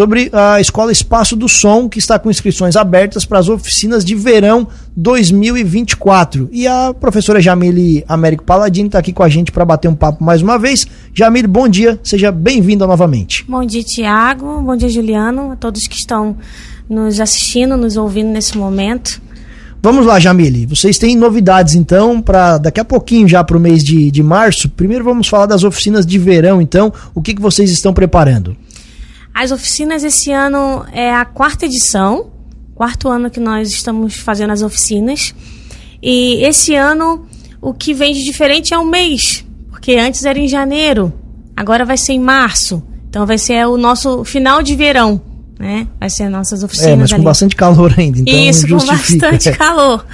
sobre a Escola Espaço do Som, que está com inscrições abertas para as oficinas de verão 2024. E a professora Jamile Américo Paladini está aqui com a gente para bater um papo mais uma vez. Jamile, bom dia, seja bem-vinda novamente. Bom dia, Tiago. Bom dia, Juliano. A todos que estão nos assistindo, nos ouvindo nesse momento. Vamos lá, Jamile. Vocês têm novidades, então, para daqui a pouquinho, já para o mês de, de março. Primeiro vamos falar das oficinas de verão, então. O que, que vocês estão preparando? As oficinas esse ano é a quarta edição, quarto ano que nós estamos fazendo as oficinas. E esse ano o que vem de diferente é o mês, porque antes era em janeiro, agora vai ser em março. Então vai ser o nosso final de verão né? Vai ser nossas oficinas. É, mas com ali. bastante calor ainda. Então Isso, justifica. com bastante calor.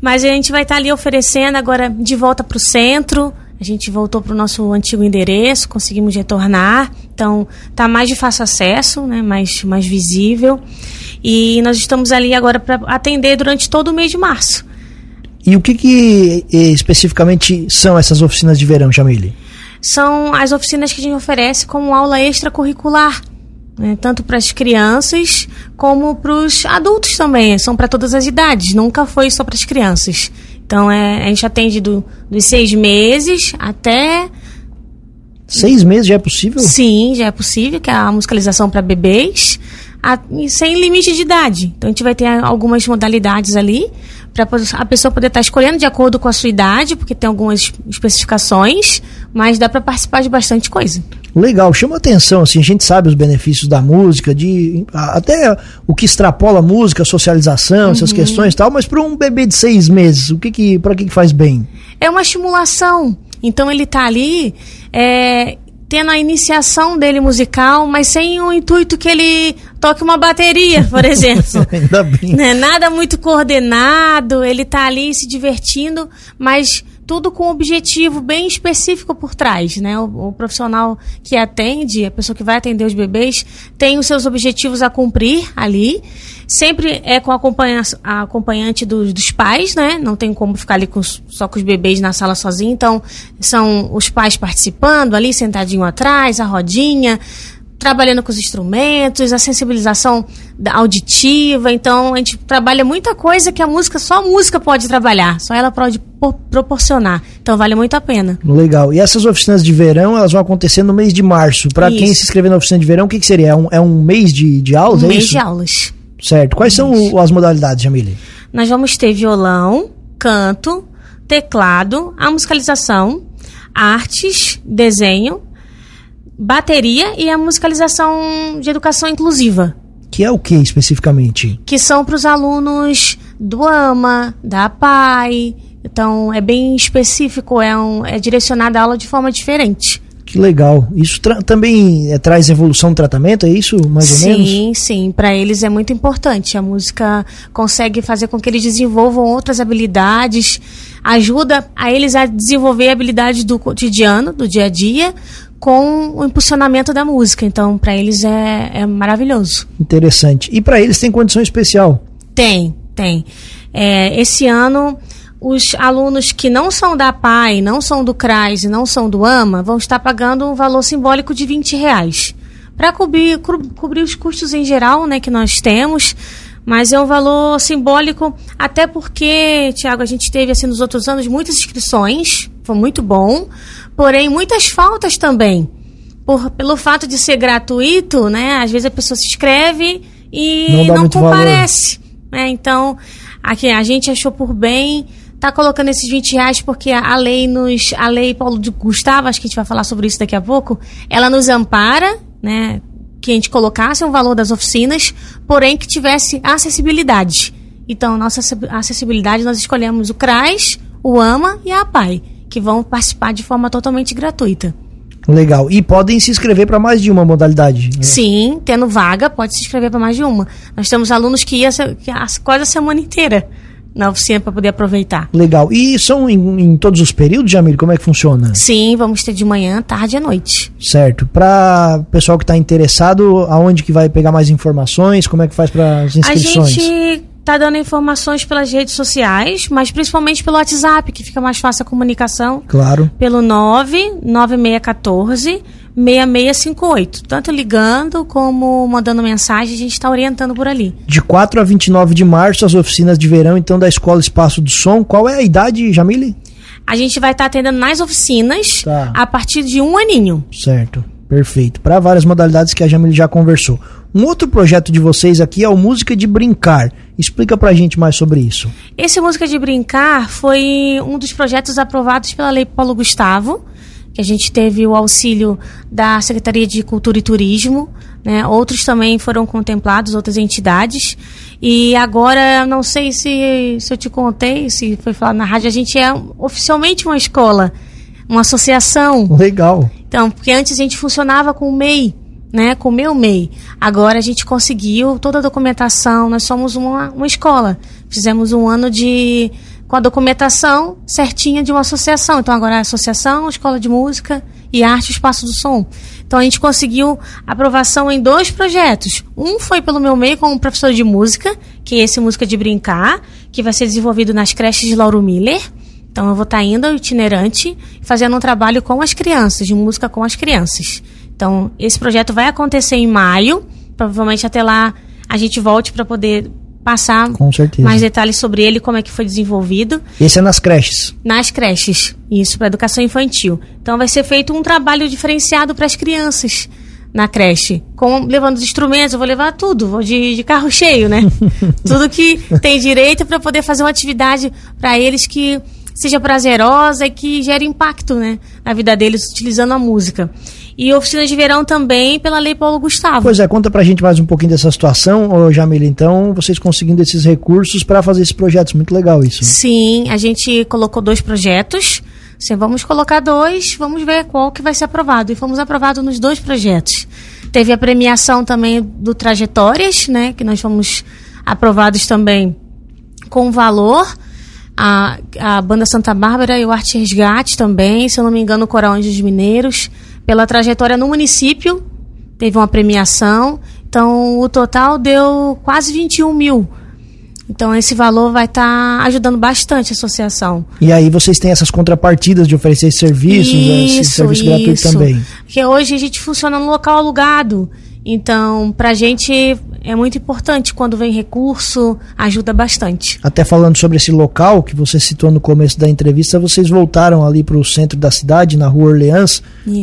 Mas a gente vai estar ali oferecendo agora de volta para o centro. A gente voltou para o nosso antigo endereço, conseguimos retornar. Então, tá mais de fácil acesso, né? mais, mais visível. E nós estamos ali agora para atender durante todo o mês de março. E o que, que especificamente são essas oficinas de verão, Jamile? São as oficinas que a gente oferece como aula extracurricular né, tanto para as crianças como para os adultos também. São para todas as idades, nunca foi só para as crianças. Então é, a gente atende do, dos seis meses até. Seis meses já é possível? Sim, já é possível, que é a musicalização para bebês, a, sem limite de idade. Então a gente vai ter algumas modalidades ali para a pessoa poder estar tá escolhendo de acordo com a sua idade, porque tem algumas especificações, mas dá para participar de bastante coisa. Legal, chama atenção, assim, a gente sabe os benefícios da música, de até o que extrapola a música, a socialização, uhum. essas questões e tal, mas para um bebê de seis meses, o que que, para que, que faz bem? É uma estimulação. Então ele está ali é, tendo a iniciação dele musical, mas sem o intuito que ele toque uma bateria, por exemplo. Ainda bem. Né? Nada muito coordenado, ele está ali se divertindo, mas tudo com um objetivo bem específico por trás, né? O, o, profissional que atende, a pessoa que vai atender os bebês, tem os seus objetivos a cumprir ali. Sempre é com a, acompanha, a acompanhante dos, dos, pais, né? Não tem como ficar ali com, só com os bebês na sala sozinho. Então, são os pais participando ali, sentadinho atrás, a rodinha trabalhando com os instrumentos, a sensibilização auditiva. Então, a gente trabalha muita coisa que a música, só a música pode trabalhar, só ela pode proporcionar. Então, vale muito a pena. Legal. E essas oficinas de verão, elas vão acontecer no mês de março. Para quem se inscrever na oficina de verão, o que, que seria? É um, é um mês de, de aulas? Um é mês isso? de aulas. Certo. Quais são as modalidades, Jamile? Nós vamos ter violão, canto, teclado, a musicalização, artes, desenho, bateria e a musicalização de educação inclusiva. Que é o que especificamente? Que são para os alunos do AMA, da APAI. Então é bem específico, é, um, é direcionada a aula de forma diferente. Que legal. Isso também é, traz evolução no tratamento, é isso, mais sim, ou menos? Sim, sim. Para eles é muito importante. A música consegue fazer com que eles desenvolvam outras habilidades, ajuda a eles a desenvolver habilidades do cotidiano, do dia a dia, com o impulsionamento da música. Então, para eles é, é maravilhoso. Interessante. E para eles tem condição especial? Tem, tem. É, esse ano, os alunos que não são da PAI, não são do CRAS e não são do AMA vão estar pagando um valor simbólico de 20 reais. Para cobrir, cobrir os custos em geral né, que nós temos, mas é um valor simbólico, até porque, Tiago, a gente teve assim nos outros anos muitas inscrições, foi muito bom, porém muitas faltas também. Por, pelo fato de ser gratuito, né? Às vezes a pessoa se inscreve e não, não comparece. Né? Então, aqui a gente achou por bem tá colocando esses 20 reais porque a, lei nos. A lei Paulo de Gustavo, acho que a gente vai falar sobre isso daqui a pouco, ela nos ampara, né? Que a gente colocasse um valor das oficinas, porém que tivesse acessibilidade. Então, nossa acessibilidade, nós escolhemos o CRAS, o AMA e a APAI que vão participar de forma totalmente gratuita. Legal. E podem se inscrever para mais de uma modalidade? Né? Sim, tendo vaga, pode se inscrever para mais de uma. Nós temos alunos que iam quase a semana inteira na oficina para poder aproveitar. Legal. E são em, em, todos os períodos, Jamil? Como é que funciona? Sim, vamos ter de manhã, tarde e à noite. Certo. Para pessoal que está interessado, aonde que vai pegar mais informações? Como é que faz para as inscrições? A gente tá dando informações pelas redes sociais, mas principalmente pelo WhatsApp, que fica mais fácil a comunicação. Claro. Pelo 99614 6658. Tanto ligando como mandando mensagem, a gente está orientando por ali. De 4 a 29 de março, as oficinas de verão, então, da Escola Espaço do Som. Qual é a idade, Jamile? A gente vai estar tá atendendo nas oficinas tá. a partir de um aninho. Certo, perfeito. Para várias modalidades que a Jamile já conversou. Um outro projeto de vocês aqui é o Música de Brincar. Explica pra gente mais sobre isso. Esse Música de Brincar foi um dos projetos aprovados pela Lei Paulo Gustavo, que a gente teve o auxílio da Secretaria de Cultura e Turismo, né? Outros também foram contemplados, outras entidades. E agora, não sei se, se eu te contei, se foi falado na rádio, a gente é oficialmente uma escola, uma associação. Legal. Então, porque antes a gente funcionava com o MEI, né, com o meu MEI. Agora a gente conseguiu toda a documentação, nós somos uma, uma escola. Fizemos um ano de com a documentação certinha de uma associação. Então agora é a associação, escola de música e arte espaço do som. Então a gente conseguiu aprovação em dois projetos. Um foi pelo meu meio como professor de música, que é esse música de brincar, que vai ser desenvolvido nas creches de Lauro Miller. Então eu vou estar indo itinerante, fazendo um trabalho com as crianças, de música com as crianças. Então, esse projeto vai acontecer em maio. Provavelmente até lá a gente volte para poder passar mais detalhes sobre ele, como é que foi desenvolvido. Esse é nas creches? Nas creches, isso, para educação infantil. Então vai ser feito um trabalho diferenciado para as crianças na creche, com, levando os instrumentos, eu vou levar tudo, vou de, de carro cheio, né? tudo que tem direito para poder fazer uma atividade para eles que seja prazerosa e que gere impacto, né, na vida deles utilizando a música. E oficinas de verão também pela Lei Paulo Gustavo. Pois é, conta pra gente mais um pouquinho dessa situação, ô Jamila, então, vocês conseguindo esses recursos para fazer esses projetos, muito legal isso. Sim, a gente colocou dois projetos, Assim, vamos colocar dois, vamos ver qual que vai ser aprovado. E fomos aprovados nos dois projetos. Teve a premiação também do Trajetórias, né? Que nós fomos aprovados também com valor. A, a Banda Santa Bárbara e o Arte Resgate também, se eu não me engano, o Coral Anjos Mineiros pela trajetória no município, teve uma premiação. Então, o total deu quase 21 mil. Então, esse valor vai estar tá ajudando bastante a associação. E aí, vocês têm essas contrapartidas de oferecer serviços, né, isso, esse serviço isso. gratuito também? Porque hoje a gente funciona no local alugado. Então, para a gente é muito importante quando vem recurso, ajuda bastante. Até falando sobre esse local que você citou no começo da entrevista, vocês voltaram ali para o centro da cidade, na rua Orleans,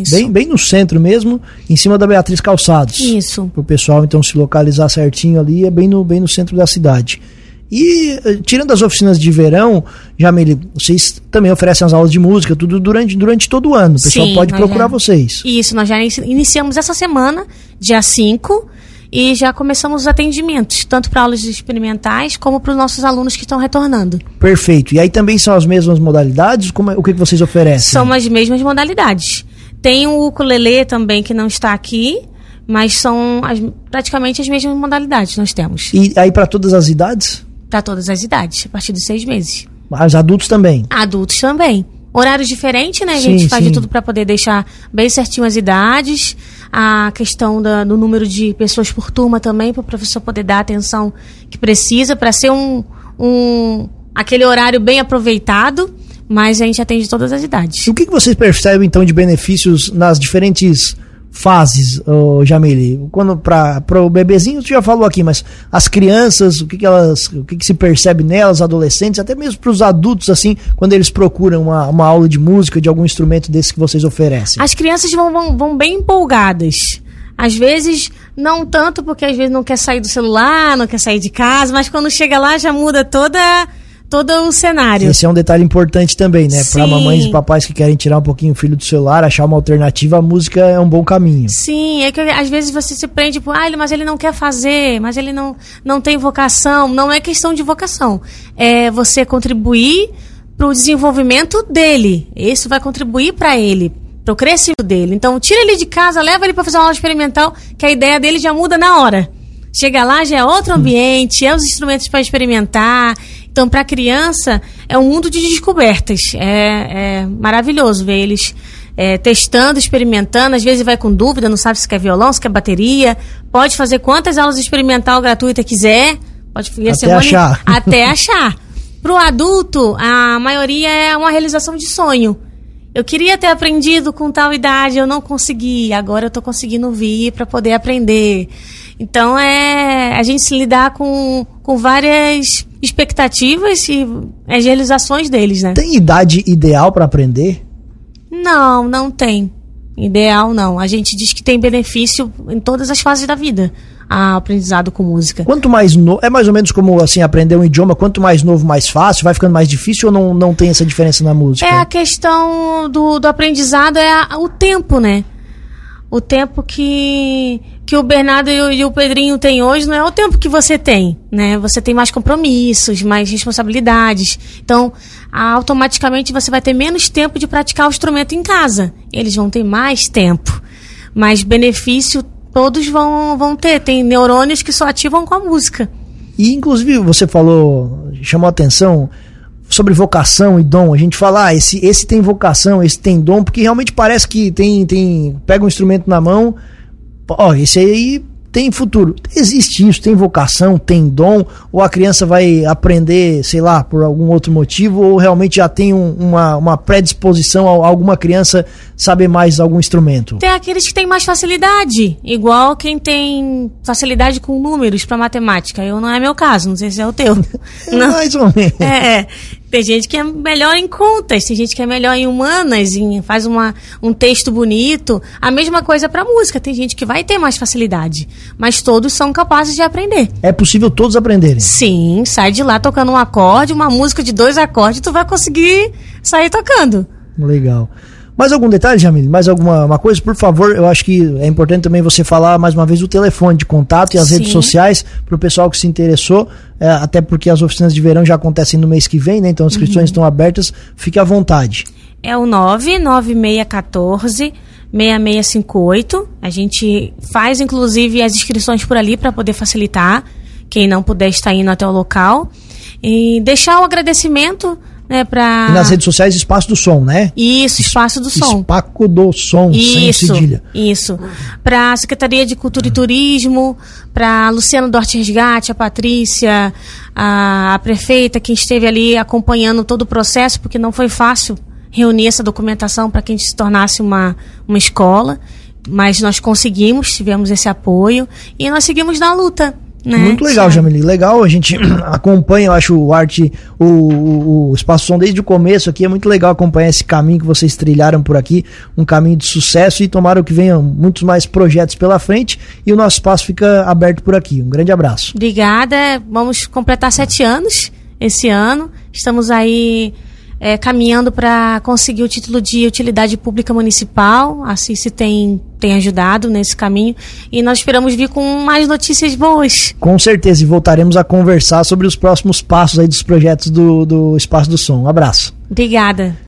Bem, bem no centro mesmo, em cima da Beatriz Calçados. Isso. Para o pessoal então se localizar certinho ali, é bem no, bem no centro da cidade. E eh, tirando as oficinas de verão, Jamile, vocês também oferecem as aulas de música, tudo durante, durante todo o ano. O pessoal Sim, pode procurar já, vocês. Isso, nós já iniciamos essa semana, dia 5, e já começamos os atendimentos, tanto para aulas experimentais como para os nossos alunos que estão retornando. Perfeito. E aí também são as mesmas modalidades? Como é, o que, que vocês oferecem? São as mesmas modalidades. Tem o ukulele também que não está aqui, mas são as, praticamente as mesmas modalidades que nós temos. E aí para todas as idades? Para todas as idades, a partir de seis meses. Mas adultos também? Adultos também. Horários diferentes, né? A gente sim, faz sim. de tudo para poder deixar bem certinho as idades. A questão da, do número de pessoas por turma também, para o professor poder dar a atenção que precisa, para ser um, um aquele horário bem aproveitado mas a gente atende todas as idades. O que, que vocês percebem então de benefícios nas diferentes fases, oh, Jamile? Quando para o bebezinho, tu já falou aqui, mas as crianças, o que, que elas, o que, que se percebe nelas, adolescentes, até mesmo para os adultos, assim, quando eles procuram uma, uma aula de música, de algum instrumento desse que vocês oferecem? As crianças vão, vão, vão bem empolgadas. Às vezes, não tanto porque às vezes não quer sair do celular, não quer sair de casa, mas quando chega lá já muda toda todo o cenário. Esse é um detalhe importante também, né? Para mamães e papais que querem tirar um pouquinho o filho do celular, achar uma alternativa, a música é um bom caminho. Sim, é que às vezes você se prende por, ah, mas ele não quer fazer, mas ele não, não tem vocação. Não é questão de vocação. É você contribuir para o desenvolvimento dele. Isso vai contribuir para ele, para o crescimento dele. Então, tira ele de casa, leva ele para fazer uma aula experimental, que a ideia dele já muda na hora. Chega lá, já é outro ambiente, é os instrumentos para experimentar, então, para a criança, é um mundo de descobertas. É, é maravilhoso ver eles é, testando, experimentando. Às vezes vai com dúvida, não sabe se quer violão, se quer bateria. Pode fazer quantas aulas experimental gratuita quiser. Pode até achar. Até achar. Para o adulto, a maioria é uma realização de sonho. eu queria ter aprendido com tal idade, eu não consegui. Agora eu estou conseguindo vir para poder aprender. Então é a gente se lidar com, com várias expectativas e as realizações deles, né? Tem idade ideal para aprender? Não, não tem. Ideal não. A gente diz que tem benefício em todas as fases da vida a aprendizado com música. Quanto mais novo, é mais ou menos como assim aprender um idioma, quanto mais novo, mais fácil, vai ficando mais difícil ou não, não tem essa diferença na música? É a questão do, do aprendizado, é a, o tempo, né? O tempo que, que o Bernardo e o, Pedrinho têm hoje não é o tempo que você tem, né? Você tem mais compromissos, mais responsabilidades. Então, automaticamente você vai ter menos tempo de praticar o instrumento em casa. Eles vão ter mais tempo. Mas benefício todos vão, vão ter. Tem neurônios que só ativam com a música. E inclusive você falou, chamou a atenção sobre vocação e dom. A gente fala, ah, esse, esse tem vocação, esse tem dom, porque realmente parece que tem, tem pega um instrumento na mão, ó, esse aí tem futuro. Existe isso, tem vocação, tem dom, ou a criança vai aprender, sei lá, por algum outro motivo, ou realmente já tem um, uma, uma predisposição a alguma criança saber mais algum instrumento? Tem aqueles que têm mais facilidade, igual quem tem facilidade com números para matemática. Eu não é meu caso, não sei se é o teu. não. Mais ou menos. É, é. Tem gente que é melhor em contas, tem gente que é melhor em humanas, em, faz uma, um texto bonito. A mesma coisa para música, tem gente que vai ter mais facilidade, mas todos são capazes de aprender. É possível todos aprenderem? Sim, sai de lá tocando um acorde, uma música de dois acordes, tu vai conseguir sair tocando. Legal. Mais algum detalhe, Jamil? Mais alguma uma coisa? Por favor, eu acho que é importante também você falar mais uma vez o telefone de contato e as Sim. redes sociais para o pessoal que se interessou, é, até porque as oficinas de verão já acontecem no mês que vem, né? Então as inscrições uhum. estão abertas, fique à vontade. É o 99614 6658. A gente faz inclusive as inscrições por ali para poder facilitar quem não puder estar indo até o local. E deixar o agradecimento né, pra... E nas redes sociais, Espaço do Som, né? Isso, Espaço do Som. Espaco do Som, isso, sem cedilha. Isso. Para a Secretaria de Cultura e Turismo, para Luciano Dorte Resgate, a Patrícia, a, a prefeita que esteve ali acompanhando todo o processo, porque não foi fácil reunir essa documentação para que a gente se tornasse uma, uma escola. Mas nós conseguimos, tivemos esse apoio e nós seguimos na luta. Né? Muito legal, Jamili. Legal, a gente acompanha, eu acho, o arte, o, o, o Espaço Som desde o começo aqui. É muito legal acompanhar esse caminho que vocês trilharam por aqui, um caminho de sucesso e tomara que venham muitos mais projetos pela frente e o nosso espaço fica aberto por aqui. Um grande abraço. Obrigada. Vamos completar sete anos esse ano. Estamos aí é, caminhando para conseguir o título de utilidade pública municipal. A CICI tem, tem ajudado nesse caminho e nós esperamos vir com mais notícias boas. Com certeza, e voltaremos a conversar sobre os próximos passos aí dos projetos do, do Espaço do Som. Um abraço. Obrigada.